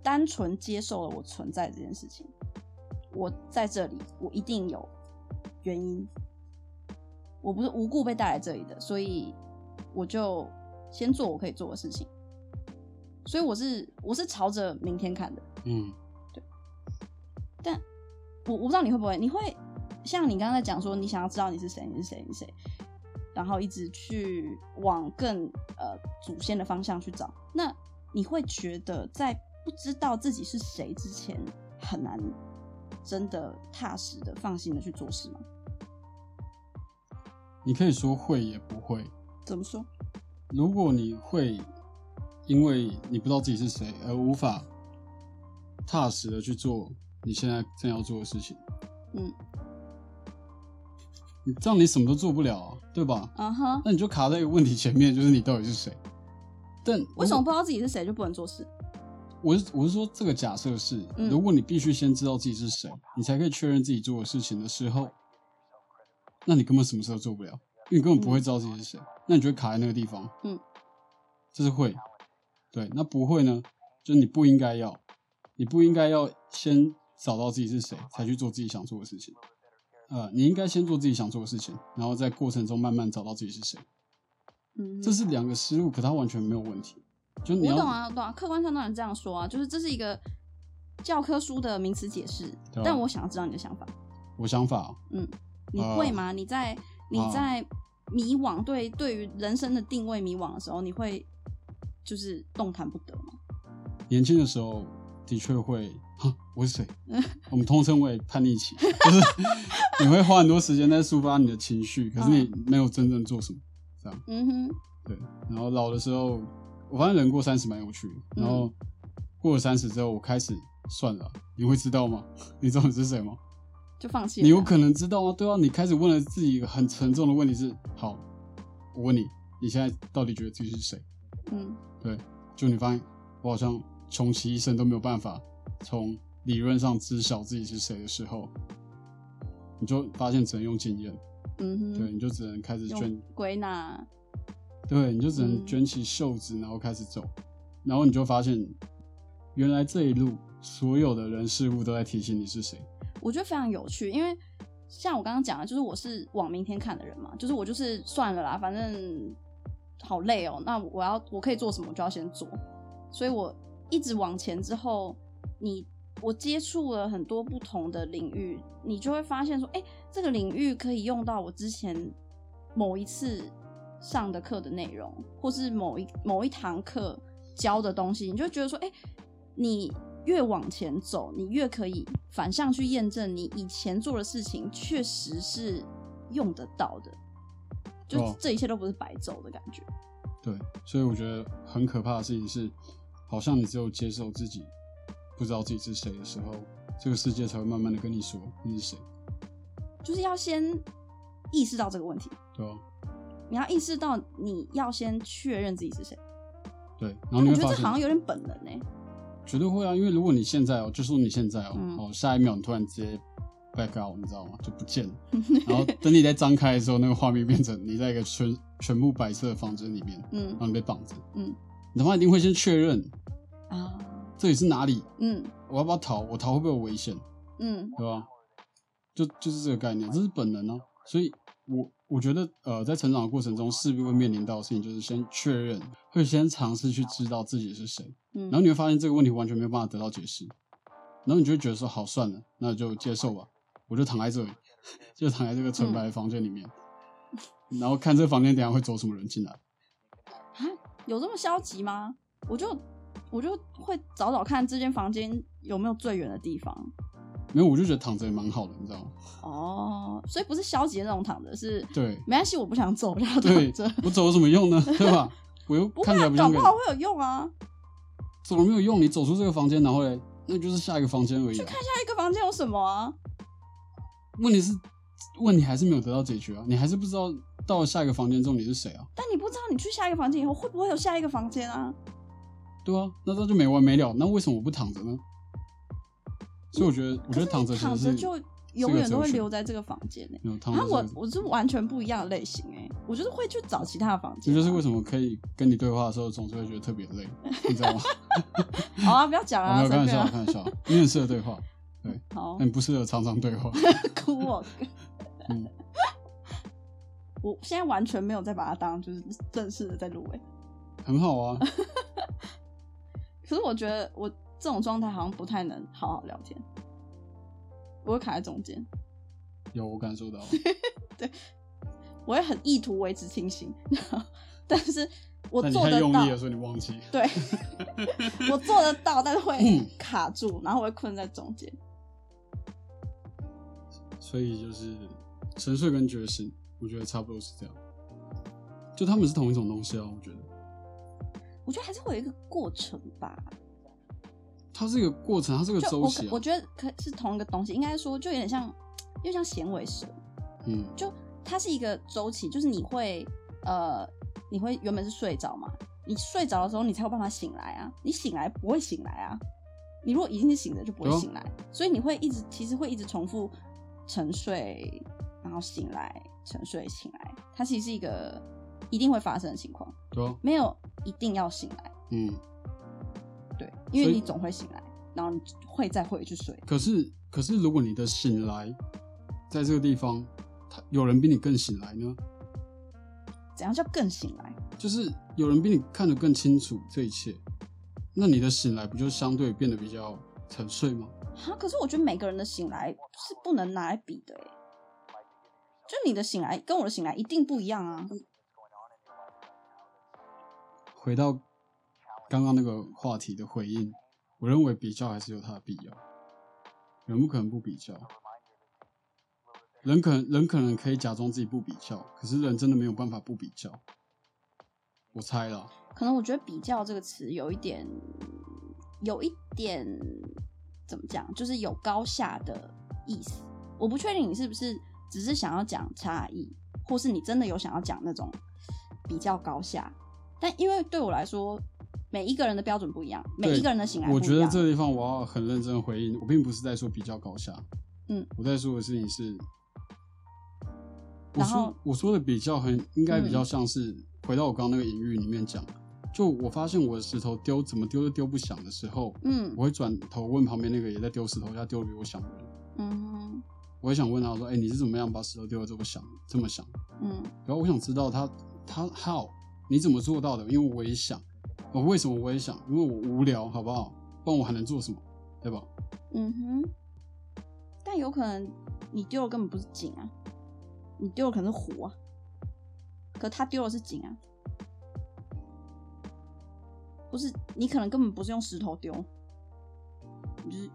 Speaker 2: 单纯接受了我存在这件事情，我在这里，我一定有原因，我不是无故被带来这里的，所以我就先做我可以做的事情。所以我是我是朝着明天看的，
Speaker 1: 嗯，对
Speaker 2: 但我我不知道你会不会，你会像你刚刚在讲说，你想要知道你是谁，你是谁，你是谁，然后一直去往更呃祖先的方向去找。那你会觉得在不知道自己是谁之前，很难真的踏实的、放心的去做事吗？
Speaker 1: 你可以说会也不会。
Speaker 2: 怎么说？
Speaker 1: 如果你会因为你不知道自己是谁而无法踏实的去做你现在正要做的事情。
Speaker 2: 嗯
Speaker 1: 你这样你什么都做不了啊，对吧？
Speaker 2: 嗯哼，
Speaker 1: 那你就卡在一个问题前面，就是你到底是谁？但
Speaker 2: 为什么不知道自己是谁就不能做事？
Speaker 1: 我是我是说，这个假设是，
Speaker 2: 嗯
Speaker 1: 如果你必须先知道自己是谁，你才可以确认自己做的事情的时候，那你根本什么事都做不了，因为你根本不会知道自己是谁，那你就会卡在那个地方。
Speaker 2: 嗯，
Speaker 1: 这是会，对，那不会呢？就是你不应该要，你不应该要先找到自己是谁，才去做自己想做的事情。呃，你应该先做自己想做的事情，然后在过程中慢慢找到自己是谁。
Speaker 2: 嗯，
Speaker 1: 这是两个思路，可它完全没有问题。就你要
Speaker 2: 我懂啊，我懂啊，客观上当然这样说啊，就是这是一个教科书的名词解释，但我想要知道你的想法。
Speaker 1: 我想法，
Speaker 2: 嗯，你
Speaker 1: 呃
Speaker 2: 会吗？你在你
Speaker 1: 啊
Speaker 2: 在迷惘，对对于人生的定位迷惘的时候，你会就是动弹不得吗？
Speaker 1: 年轻的时候的确会，哈，我是谁？我们通称为叛逆期，就是 你会花很多时间在抒发你的情绪，可是你没有真正做什么，这样
Speaker 2: 嗯哼，
Speaker 1: 对。然后老的时候，我发现人过三十蛮有趣的，
Speaker 2: 嗯
Speaker 1: 然后过了三十之后，我开始算了，你会知道吗？你知道你是谁吗？
Speaker 2: 就放弃了。
Speaker 1: 你有可能知道吗？对啊，你开始问了自己一个很沉重的问题是：好，我问你，你现在到底觉得自己是谁？
Speaker 2: 嗯
Speaker 1: 对，就你发现我好像穷其一生都没有办法从理论上知晓自己是谁的时候，你就发现只能用经验，
Speaker 2: 嗯哼，
Speaker 1: 对，你就只能开始捐
Speaker 2: 用，归纳，
Speaker 1: 对，你就只能
Speaker 2: 嗯
Speaker 1: 卷起袖子，然后开始走，然后你就发现，原来这一路所有的人事物都在提醒你是谁。
Speaker 2: 我觉得非常有趣，因为像我刚刚讲的，就是我是往明天看的人嘛，就是我就是算了啦，反正好累哦，那我要我可以做什么，我就要先做，所以我一直往前之后，你我接触了很多不同的领域，你就会发现说，哎、这个领域可以用到我之前某一次上的课的内容，或是某一某一堂课教的东西，你就觉得说，哎、你越往前走，你越可以反向去验证你以前做的事情确实是用得到的，就
Speaker 1: 哦。
Speaker 2: 这一切都不是白走的感觉。
Speaker 1: 对，所以我觉得很可怕的事情是，好像你只有接受自己不知道自己是谁的时候，这个世界才会慢慢的跟你说你是谁，
Speaker 2: 就是要先意识到这个问题，
Speaker 1: 对啊、
Speaker 2: 你要意识到你要先确认自己是谁。
Speaker 1: 对，然后。你
Speaker 2: 我觉得这好像有点本能呢、
Speaker 1: 绝对会啊，因为如果你现在哦，就说你现在哦，
Speaker 2: 嗯
Speaker 1: 哦，下一秒你突然直接 back out，你知道吗？就不见了，然后等你再张开的时候，那个画面变成你在一个全全部白色的房间里面，
Speaker 2: 嗯
Speaker 1: 然后你被绑着，
Speaker 2: 嗯
Speaker 1: 你他妈一定会先确认
Speaker 2: 啊
Speaker 1: 这里是哪里，
Speaker 2: 嗯
Speaker 1: 我要不要逃？我逃会不会有危险？
Speaker 2: 嗯
Speaker 1: 对吧？就就是这个概念，这是本能啊。所以我我觉得，呃，在成长的过程中，势必会面临到的事情，就是先确认，会先尝试去知道自己是谁，
Speaker 2: 嗯，
Speaker 1: 然后你会发现这个问题完全没有办法得到解释，然后你就会觉得说，好算了，那就接受吧，我就躺在这里，就躺在这个纯白的房间里面，然后看这个房间等一下会走什么人进来。
Speaker 2: 啊，有这么消极吗？我就我就会找找看这间房间有没有最远的地方。
Speaker 1: 没有，我就觉得躺着也蛮好的，你知道吗？
Speaker 2: 哦，所以不是消极的那种躺着，是
Speaker 1: 对
Speaker 2: 没关系，我不想走，我就要
Speaker 1: 对
Speaker 2: 躺着。，
Speaker 1: 我走有什么用呢？对吧？我又
Speaker 2: 不会啊，
Speaker 1: 看起来不
Speaker 2: 搞不好会有用啊。
Speaker 1: 走了没有用，你走出这个房间，然后嘞，那就是下一个房间而已、啊。
Speaker 2: 下一个房间有什么啊？
Speaker 1: 问题是，问题还是没有得到解决啊，你还是不知道到了下一个房间之后你是谁啊？
Speaker 2: 但你不知道你去下一个房间以后会不会有下一个房间啊？
Speaker 1: 对啊，那这就没完没了。那为什么我不躺着呢？所以我觉得，我觉得躺着
Speaker 2: 躺着就永远都会留在这个房间呢、
Speaker 1: 没有躺
Speaker 2: 然后我，我是完全不一样的类型哎、我就是会去找其他的房间、啊。
Speaker 1: 这就是为什么可以跟你对话的时候总是会觉得特别累，你知道吗？
Speaker 2: 好啊，不要讲
Speaker 1: 我
Speaker 2: 啊，
Speaker 1: 没有开玩笑，开玩笑，你很适合对话，对，
Speaker 2: 好
Speaker 1: 但，你不适合常常对话。
Speaker 2: 哭我。
Speaker 1: 嗯，
Speaker 2: 我现在完全没有再把它当就是正式的在录哎、
Speaker 1: 很好啊，
Speaker 2: 可是我觉得我这种状态好像不太能好好聊天，我会卡在中间，
Speaker 1: 有我感受到，对
Speaker 2: 我会很意图维持清醒，但是我做得到
Speaker 1: 所以你忘记。
Speaker 2: 对，我做得到，但是会
Speaker 1: 嗯
Speaker 2: 卡住，然后我会困在中间。
Speaker 1: 所以就是沉睡跟觉醒，我觉得差不多是这样。就他们是同一种东西啊，我觉得。
Speaker 2: 我觉得还是会有一个过程吧。
Speaker 1: 它是一个过程，它是个周期、啊。
Speaker 2: 我觉得可是同一个东西，应该说就有点像，有点像衔尾蛇，
Speaker 1: 嗯，
Speaker 2: 就它是一个周期，就是你会呃，你会原本是睡着嘛，你睡着的时候你才有办法醒来啊，你醒来不会醒来啊，你如果已经是醒着就不会醒来，所以你会一直其实会一直重复沉睡，然后醒来，沉睡醒来，它其实是一个一定会发生的情况，没有一定要醒来，
Speaker 1: 嗯。
Speaker 2: 对，因为你总会醒来，然后你会再回去睡，
Speaker 1: 可是，可是，如果你的醒来在这个地方，他有人比你更醒来呢？
Speaker 2: 怎样叫更醒来？
Speaker 1: 就是有人比你看得更清楚这一切，那你的醒来不就相对变得比较沉睡吗？
Speaker 2: 哈，可是我觉得每个人的醒来是不能拿来比的哎，就你的醒来跟我的醒来一定不一样啊。
Speaker 1: 回到刚刚那个话题的回应，我认为比较还是有它的必要。人不可能不比较，人可能人可能可以假装自己不比较，可是人真的没有办法不比较。我猜啦，
Speaker 2: 可能我觉得“比较”这个词有一点，有一点怎么讲，就是有高下的意思。我不确定你是不是只是想要讲差异，或是你真的有想要讲那种比较高下。但因为对我来说，每一个人的标准不一样，每一个人的醒来不
Speaker 1: 我
Speaker 2: 一样。
Speaker 1: 觉得这个地方我要很认真回应，我并不是在说比较高下，
Speaker 2: 嗯，
Speaker 1: 我在说的事情是，我说我说的比较很应该比较
Speaker 2: 嗯
Speaker 1: 像是、回到我刚刚那个隐喻里面讲，就我发现我的石头丢怎么丢都丢不响的时候，
Speaker 2: 嗯
Speaker 1: 我会转头问旁边那个也在丢石头，他丢的比我响的人，
Speaker 2: 嗯
Speaker 1: 我也想问他说，哎、你是怎么样把石头丢的这么响，这么响？
Speaker 2: 嗯
Speaker 1: 然后我想知道他他 how 你怎么做到的？因为我也想，我为什么我也想？因为我无聊，好不好？不然我还能做什么？对吧？
Speaker 2: 嗯哼，但有可能你丢的根本不是井啊，你丢的可能是湖啊，可他丢的是井啊，不是你可能根本不是用石头丢，你就是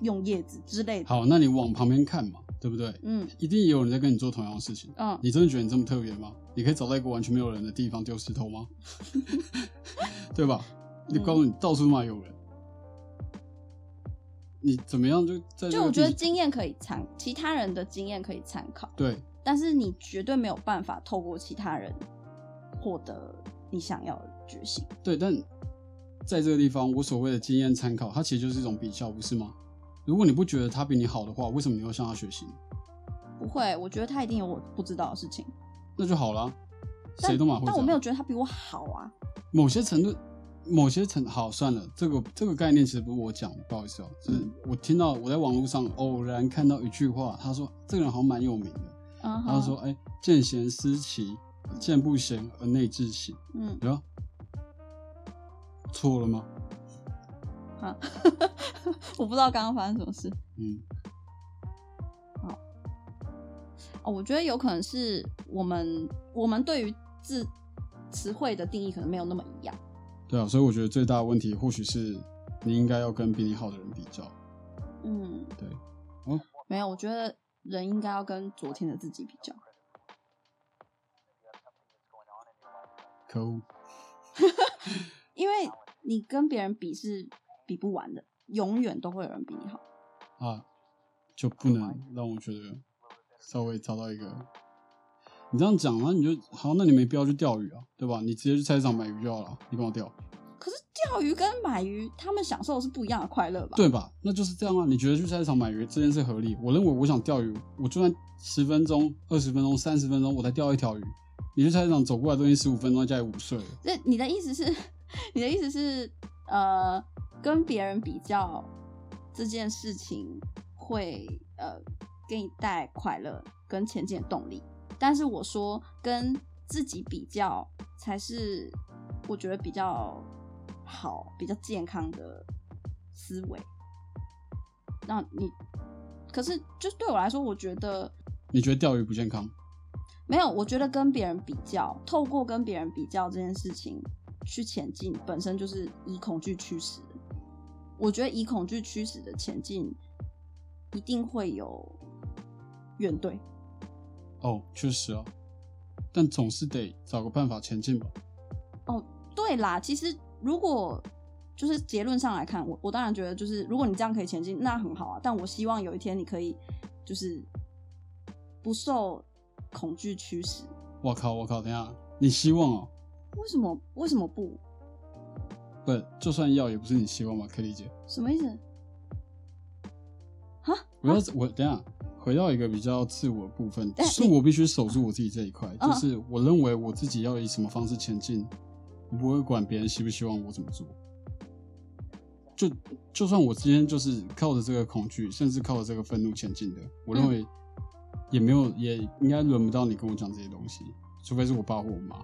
Speaker 2: 用叶子之类的。
Speaker 1: 好，那你往旁边看嘛，对不对？
Speaker 2: 嗯
Speaker 1: 一定也有人在跟你做同样的事情。
Speaker 2: 嗯，
Speaker 1: 你真的觉得你这么特别吗？你可以找到一个完全没有人的地方丢石头吗？对吧？你
Speaker 2: 嗯
Speaker 1: 告诉你，到处嘛有人，你怎么样就在
Speaker 2: 就我觉得经验可以参，其他人的经验可以参考，
Speaker 1: 对
Speaker 2: 但是你绝对没有办法透过其他人获得你想要的决心。
Speaker 1: 对，但在这个地方，我所谓的经验参考，它其实就是一种比较，不是吗？如果你不觉得他比你好的话，为什么你要向他学习？
Speaker 2: 不会，我觉得他一定有我不知道的事情。
Speaker 1: 那就好
Speaker 2: 了，
Speaker 1: 谁都蛮会。
Speaker 2: 但我没有觉得他比我好啊。
Speaker 1: 某些程度，某些程好算了，这个这个概念其实不是我讲的，不好意思哦、就是
Speaker 2: 嗯
Speaker 1: 我听到我在网络上偶然看到一句话，他说这个人好像蛮有名的，他说哎，见贤思齐，见不贤而内自省，
Speaker 2: 嗯，
Speaker 1: 对吧？错了吗？
Speaker 2: 啊，我不知道刚刚发生什么事。
Speaker 1: 嗯，
Speaker 2: 哦，我觉得有可能是我们我们对于字词汇的定义可能没有那么一样。
Speaker 1: 对啊，所以我觉得最大的问题或许是你应该要跟比你好的人比较，
Speaker 2: 嗯，
Speaker 1: 对，哦
Speaker 2: 没有，我觉得人应该要跟昨天的自己比较。
Speaker 1: 可恶，
Speaker 2: 因为你跟别人比是比不完的，永远都会有人比你好。
Speaker 1: 啊，就不能让我觉得稍微找到一个。你这样讲，那你就好，那你没必要去钓鱼啊，对吧？你直接去菜市场买鱼就好了，你帮我钓？
Speaker 2: 可是钓鱼跟买鱼，他们享受的是不一样的快乐吧？
Speaker 1: 对吧？那就是这样啊。你觉得去菜市场买鱼这件事合理？我认为我想钓鱼，我就算十分钟、二十分钟、三十分钟，我才钓一条鱼。你去菜市场走过来都已经十五分钟，在家里午睡了。
Speaker 2: 那你的意思是，你的意思是，呃，跟别人比较这件事情会呃给你带来快乐跟前进的动力，但是我说跟自己比较才是我觉得比较好、比较健康的思维。那你可是就对我来说，我觉得
Speaker 1: 你觉得钓鱼不健康？
Speaker 2: 没有，我觉得跟别人比较，透过跟别人比较这件事情去前进，本身就是以恐惧驱使。我觉得以恐惧驱使的前进，一定会有怨怼。
Speaker 1: 哦，确实啊，但总是得找个办法前进吧。
Speaker 2: 哦，对啦，其实如果就是结论上来看，我我当然觉得就是如果你这样可以前进，那很好啊。但我希望有一天你可以就是不受恐惧驱使。
Speaker 1: 我靠，我靠，等下，你希望哦、
Speaker 2: 为什么为什么不？
Speaker 1: 不，就算要也不是你希望吧，可以理解。
Speaker 2: 什么意思？
Speaker 1: 我要我等下回到一个比较自我的部分，
Speaker 2: 哎
Speaker 1: 是我必须守住我自己这一块，
Speaker 2: 嗯
Speaker 1: 就是我认为我自己要以什么方式前进，我不会管别人希不希望我怎么做。就就算我今天就是靠着这个恐惧，甚至靠着这个愤怒前进的，我认为也没有，也应该轮不到你跟我讲这些东西，除非是我爸或我妈。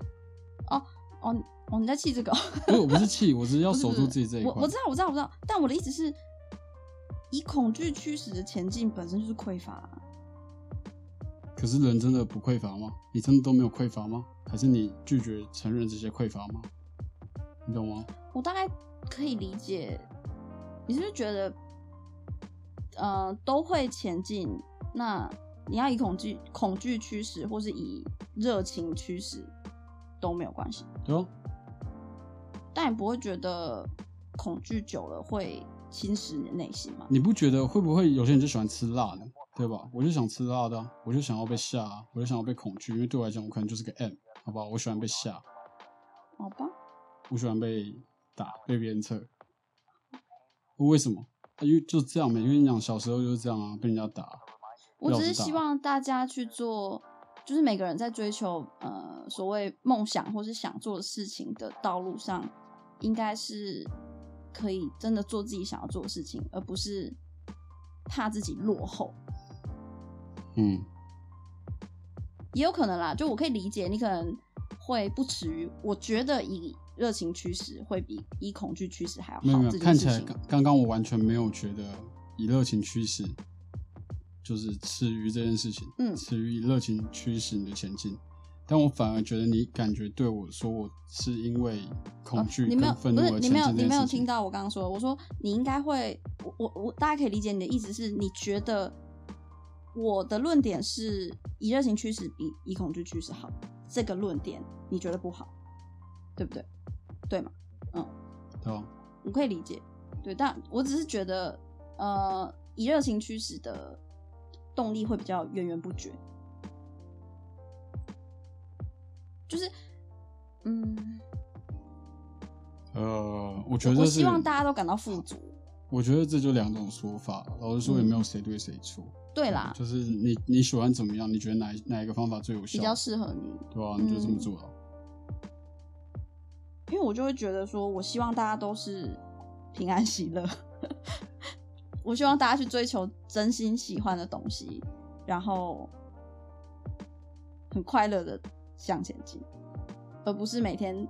Speaker 2: 哦哦哦，你在气这个哦？
Speaker 1: 不是，我不是气，我只是要守住自己这一块
Speaker 2: 我我。知道，我知道，我知道。但我的意思是，以恐惧驱使的前进本身就是匮乏啊、
Speaker 1: 可是人真的不匮乏吗？你真的都没有匮乏吗？还是你拒绝承认这些匮乏吗？你懂吗？
Speaker 2: 我大概可以理解，你是不是觉得，呃，都会前进？那你要以恐惧恐惧驱使，或是以热情驱使，都没有关系。
Speaker 1: 对哦，
Speaker 2: 但你不会觉得恐惧久了会侵蚀你的内心吗？
Speaker 1: 你不觉得会不会有些人就喜欢吃辣呢？对吧？我就想吃辣的啊、我就想要被吓啊，我就想要被恐惧，因为对我来讲，我可能就是个 M，好不好？我喜欢被吓，
Speaker 2: 好吧，
Speaker 1: 我喜欢被打，被鞭策。为什么？啊因为就这样嘛，因为你讲小时候就是这样啊，被人家打。
Speaker 2: 我只是希望大家去做，就是每个人在追求呃所谓梦想或是想做的事情的道路上，应该是可以真的做自己想要做的事情，而不是怕自己落后。
Speaker 1: 嗯，
Speaker 2: 也有可能啦，就我可以理解，你可能会不耻于，我觉得以热情驱使会比以恐惧驱使还要好。
Speaker 1: 没有看起来刚刚我完全没有觉得以热情驱使，就是耻于这件事情，
Speaker 2: 嗯
Speaker 1: 耻于以热情驱使你的前进。但我反而觉得你感觉对我说我是因为恐惧
Speaker 2: 哦你没有不是你没有你。没有听到我刚刚说的，我说你应该会，我我我大家可以理解你的意思是，你觉得我的论点是以热情驱使比以恐惧驱使好，这个论点你觉得不好，对不对？对吗？
Speaker 1: 对吧？
Speaker 2: 我可以理解，对，但我只是觉得，呃，以热情驱使的动力会比较源源不绝，就是，嗯，
Speaker 1: 呃，我觉得
Speaker 2: 我希望大家都感到富足。
Speaker 1: 我觉得这就两种说法，老实说也没有谁对谁错。
Speaker 2: 对啦，
Speaker 1: 就是你你喜欢怎么样，你觉得哪哪一个方法最有效，
Speaker 2: 比较适合你，
Speaker 1: 对啊、你就这么
Speaker 2: 嗯
Speaker 1: 做了。
Speaker 2: 因为我就会觉得说，我希望大家都是平安喜乐，我希望大家去追求真心喜欢的东西，然后很快乐的向前进，而不是每天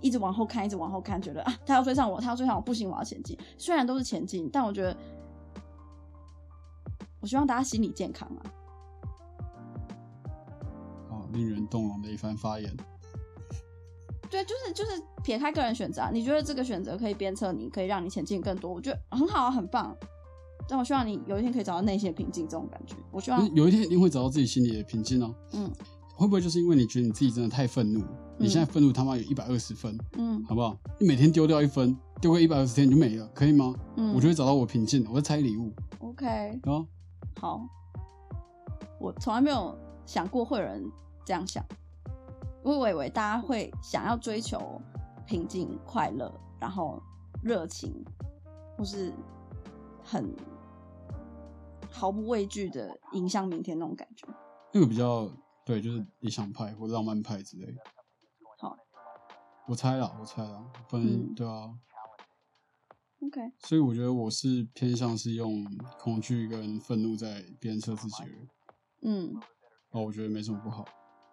Speaker 2: 一直往后看，一直往后看，觉得啊他要追上我，他要追上我，不行，我要前进。虽然都是前进，但我觉得，我希望大家心理健康啊。
Speaker 1: 哦，令人动容的一番发言。
Speaker 2: 对，就是就是撇开个人选择、啊，你觉得这个选择可以鞭策你，可以让你前进更多，我觉得很好啊，很棒。但我希望你有一天可以找到内心的平静，这种感觉。我希望，
Speaker 1: 有一天一定会找到自己心里的平静哦。
Speaker 2: 嗯
Speaker 1: 会不会就是因为你觉得你自己真的太愤怒？你现在愤怒他妈有一百二十分，
Speaker 2: 嗯
Speaker 1: 好不好？你每天丢掉一分，丢个一百二十天你就没了，可以吗？
Speaker 2: 嗯，
Speaker 1: 我就会找到我平静，我在拆礼物
Speaker 2: OK，
Speaker 1: 啊。
Speaker 2: 好。我从来没有想过会有人这样想，我以为大家会想要追求平静、快乐，然后热情，或是很毫不畏惧的迎向明天那种感觉。
Speaker 1: 那个比较对，就是理想派或浪漫派之类的。
Speaker 2: 好，
Speaker 1: 我猜啦，我猜啦，不然、
Speaker 2: 嗯
Speaker 1: 对啊。
Speaker 2: OK，
Speaker 1: 所以我觉得我是偏向是用恐惧跟愤怒在鞭策自己的人。
Speaker 2: 嗯
Speaker 1: 哦，我觉得没什么不好，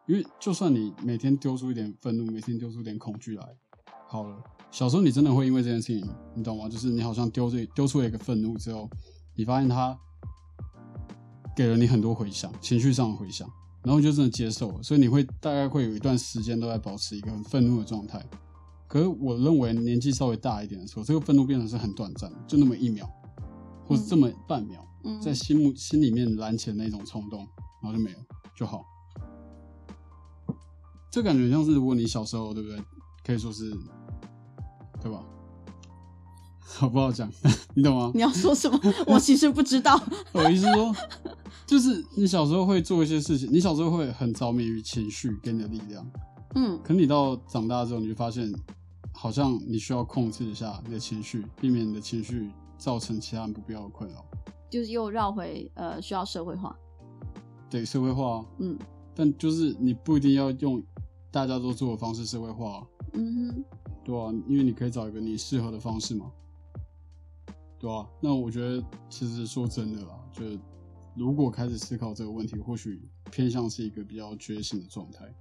Speaker 1: 因为就算你每天丢出一点愤怒，每天丢出一点恐惧来，好了，小时候你真的会因为这件事情，你懂吗？就是你好像丢这丢出了一个愤怒之后，你发现它给了你很多回响，情绪上的回响，然后就真的接受了，所以你会大概会有一段时间都在保持一个很愤怒的状态。可是我认为年纪稍微大一点的时候，这个愤怒变得是很短暂的，就那么一秒，或者这么半秒，
Speaker 2: 嗯，
Speaker 1: 在心目心里面燃起的那种冲动，然后就没了就好。这感觉像是如果你小时候对不对，可以说是，对吧？好不好讲？你懂吗？
Speaker 2: 你要说什么？我其实不知道。
Speaker 1: 我意思说，就是你小时候会做一些事情，你小时候会很着迷于情绪跟你的力量，
Speaker 2: 嗯
Speaker 1: 可你到长大之后，你就发现，好像你需要控制一下你的情绪，避免你的情绪造成其他人不必要的困扰。
Speaker 2: 就是又绕回呃需要社会化。
Speaker 1: 对，社会化啊，
Speaker 2: 嗯
Speaker 1: 但就是你不一定要用大家都做的方式社会化啊，
Speaker 2: 嗯哼，
Speaker 1: 对啊，因为你可以找一个你适合的方式嘛，对啊，那我觉得其实说真的啦，就是如果开始思考这个问题，或许偏向是一个比较觉醒的状态，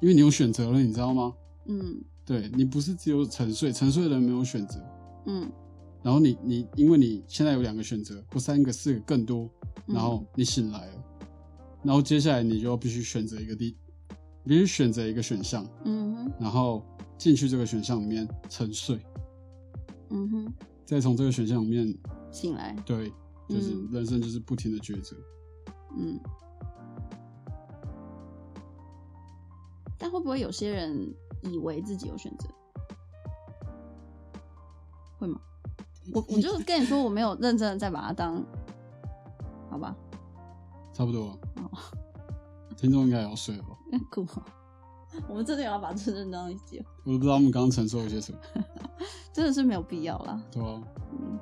Speaker 1: 因为你有选择了，你知道吗？
Speaker 2: 嗯
Speaker 1: 对你不是只有沉睡，沉睡的人没有选择，
Speaker 2: 嗯。
Speaker 1: 然后你你因为你现在有两个选择，或三个、四个更多，
Speaker 2: 嗯
Speaker 1: 然后你醒来了，然后接下来你就要必须选择一个地，必须选择一个选项，
Speaker 2: 嗯哼。
Speaker 1: 然后进去这个选项里面沉睡，
Speaker 2: 嗯哼，
Speaker 1: 再从这个选项里面，
Speaker 2: 醒来。
Speaker 1: 对，就是
Speaker 2: 嗯
Speaker 1: 人生就是不停的抉择。
Speaker 2: 嗯，但会不会有些人以为自己有选择？会吗？我我就 跟你说，我没有认真的在把它当，好吧？
Speaker 1: 差不多了，
Speaker 2: 哦
Speaker 1: 听众应该也要睡了吧？
Speaker 2: 酷哦，我们真的有要把这认当一集哦，
Speaker 1: 我都不知道我们刚刚承受了些什么，
Speaker 2: 真的是没有必要啦。
Speaker 1: 对啊、
Speaker 2: 嗯